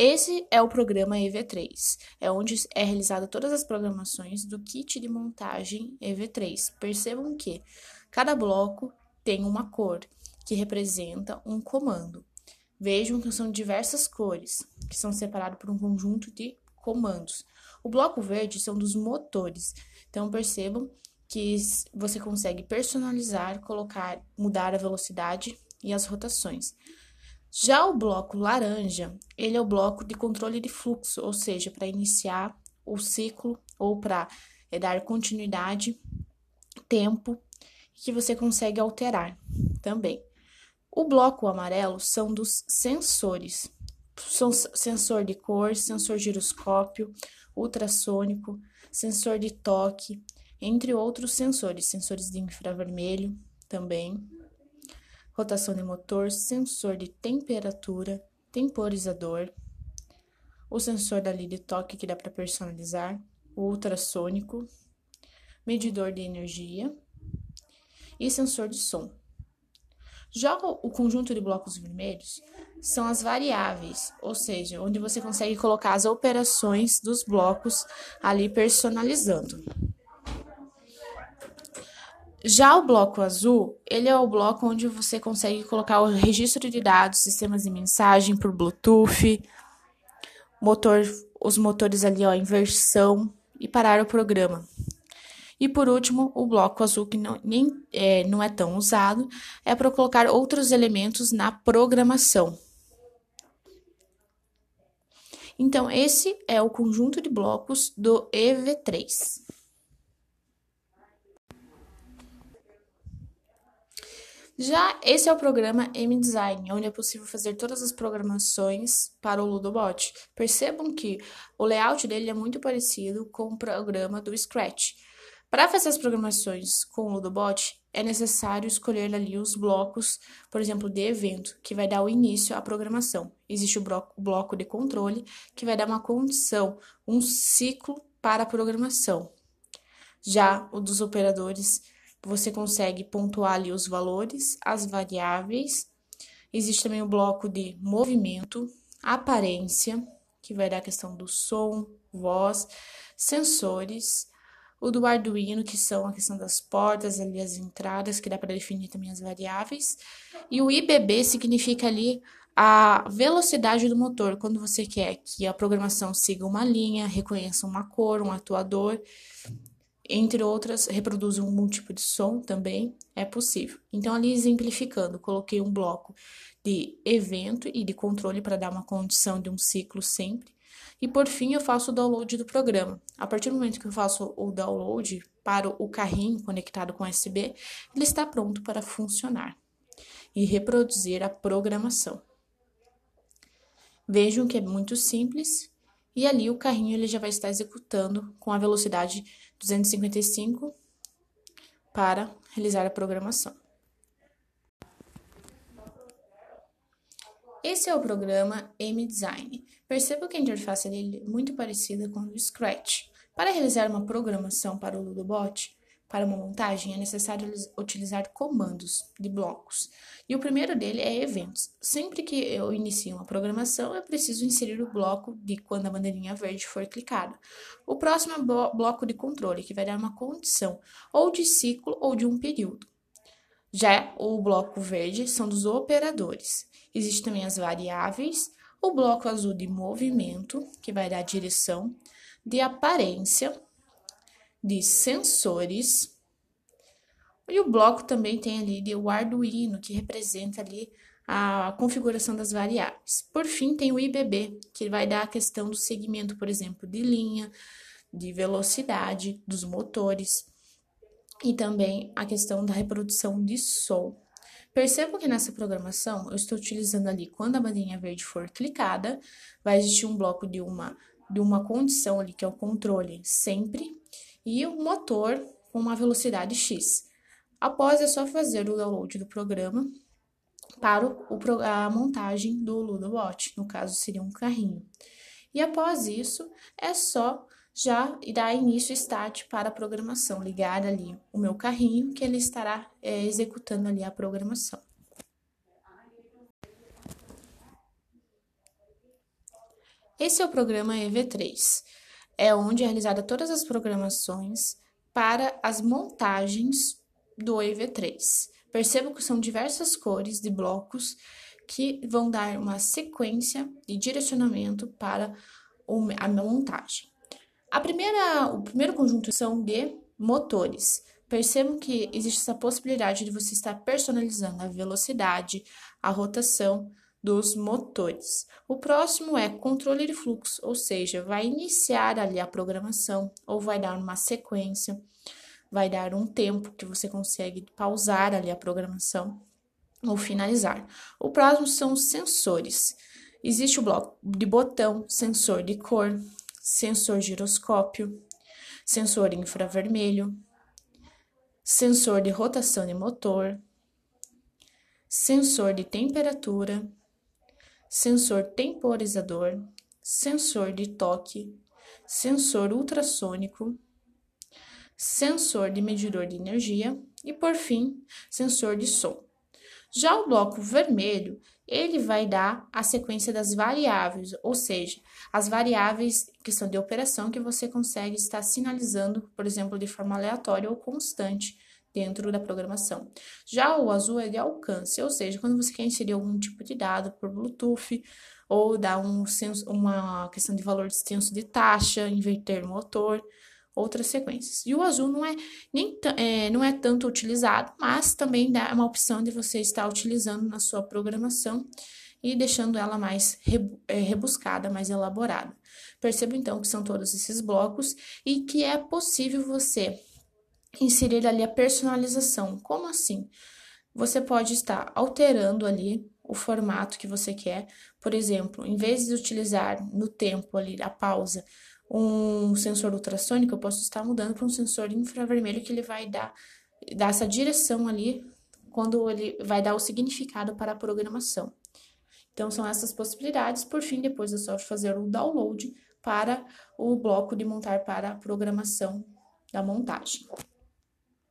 esse é o programa EV3, é onde é realizada todas as programações do kit de montagem EV3. Percebam que cada bloco tem uma cor que representa um comando. Vejam que são diversas cores, que são separados por um conjunto de comandos. O bloco verde são dos motores. Então percebam que você consegue personalizar, colocar, mudar a velocidade e as rotações. Já o bloco laranja, ele é o bloco de controle de fluxo, ou seja, para iniciar o ciclo ou para é, dar continuidade, tempo, que você consegue alterar também. O bloco amarelo são dos sensores. São sensor de cor, sensor giroscópio, ultrassônico, sensor de toque, entre outros sensores, sensores de infravermelho também rotação de motor, sensor de temperatura, temporizador, o sensor dali de toque que dá para personalizar, o ultrassônico, medidor de energia e sensor de som. Já o conjunto de blocos vermelhos são as variáveis, ou seja, onde você consegue colocar as operações dos blocos ali personalizando. Já o bloco azul, ele é o bloco onde você consegue colocar o registro de dados, sistemas de mensagem por Bluetooth, motor, os motores ali, ó, inversão e parar o programa. E por último, o bloco azul, que não, nem, é, não é tão usado, é para colocar outros elementos na programação. Então, esse é o conjunto de blocos do EV3. Já esse é o programa M-Design, onde é possível fazer todas as programações para o Ludobot. Percebam que o layout dele é muito parecido com o programa do Scratch. Para fazer as programações com o Ludobot, é necessário escolher ali os blocos, por exemplo, de evento, que vai dar o início à programação. Existe o bloco de controle, que vai dar uma condição, um ciclo para a programação. Já o dos operadores você consegue pontuar ali os valores, as variáveis. Existe também o bloco de movimento, aparência, que vai dar a questão do som, voz, sensores, o do Arduino, que são a questão das portas, ali as entradas, que dá para definir também as variáveis, e o IBB significa ali a velocidade do motor, quando você quer que a programação siga uma linha, reconheça uma cor, um atuador, entre outras, reproduzem um tipo de som também, é possível. Então, ali exemplificando, coloquei um bloco de evento e de controle para dar uma condição de um ciclo sempre. E por fim, eu faço o download do programa. A partir do momento que eu faço o download para o carrinho conectado com USB, ele está pronto para funcionar e reproduzir a programação. Vejam que é muito simples e ali o carrinho ele já vai estar executando com a velocidade 255 para realizar a programação. Esse é o programa M-Design. Perceba que a interface dele é muito parecida com o Scratch. Para realizar uma programação para o Ludobot, para uma montagem, é necessário utilizar comandos de blocos. E o primeiro dele é eventos. Sempre que eu inicio uma programação, eu preciso inserir o bloco de quando a bandeirinha verde for clicada. O próximo é bloco de controle, que vai dar uma condição, ou de ciclo ou de um período. Já o bloco verde são dos operadores. Existem também as variáveis, o bloco azul de movimento, que vai dar direção, de aparência, de sensores. E o bloco também tem ali de o Arduino, que representa ali a configuração das variáveis. Por fim, tem o IBB, que vai dar a questão do segmento, por exemplo, de linha, de velocidade dos motores e também a questão da reprodução de som. Percebo que nessa programação eu estou utilizando ali quando a bandeirinha verde for clicada, vai existir um bloco de uma de uma condição ali que é o controle sempre e o motor com uma velocidade X. Após é só fazer o download do programa para o, a montagem do Ludobot, no caso seria um carrinho. E após isso, é só já dar início start para a programação, ligar ali o meu carrinho que ele estará é, executando ali a programação. Esse é o programa EV3. É onde é realizada todas as programações para as montagens do EV3. Perceba que são diversas cores de blocos que vão dar uma sequência e direcionamento para a montagem. A primeira, o primeiro conjunto são de motores. Percebam que existe essa possibilidade de você estar personalizando a velocidade, a rotação dos motores. O próximo é controle de fluxo, ou seja, vai iniciar ali a programação ou vai dar uma sequência, vai dar um tempo que você consegue pausar ali a programação ou finalizar. O próximo são os sensores. Existe o bloco de botão, sensor de cor, sensor giroscópio, sensor infravermelho, sensor de rotação de motor, sensor de temperatura, sensor temporizador, sensor de toque, sensor ultrassônico, sensor de medidor de energia e, por fim, sensor de som. Já o bloco vermelho, ele vai dar a sequência das variáveis, ou seja, as variáveis que são de operação que você consegue estar sinalizando, por exemplo, de forma aleatória ou constante dentro da programação. Já o azul é de alcance, ou seja, quando você quer inserir algum tipo de dado por Bluetooth ou dar um senso, uma questão de valor de extenso de taxa, inverter motor, outras sequências. E o azul não é, nem é, não é tanto utilizado, mas também dá uma opção de você estar utilizando na sua programação e deixando ela mais é, rebuscada, mais elaborada. Perceba então que são todos esses blocos e que é possível você inserir ali a personalização. Como assim? Você pode estar alterando ali o formato que você quer. Por exemplo, em vez de utilizar no tempo ali a pausa um sensor ultrassônico, eu posso estar mudando para um sensor infravermelho que ele vai dar, dar essa direção ali quando ele vai dar o significado para a programação. Então, são essas possibilidades. Por fim, depois é só fazer o download para o bloco de montar para a programação da montagem.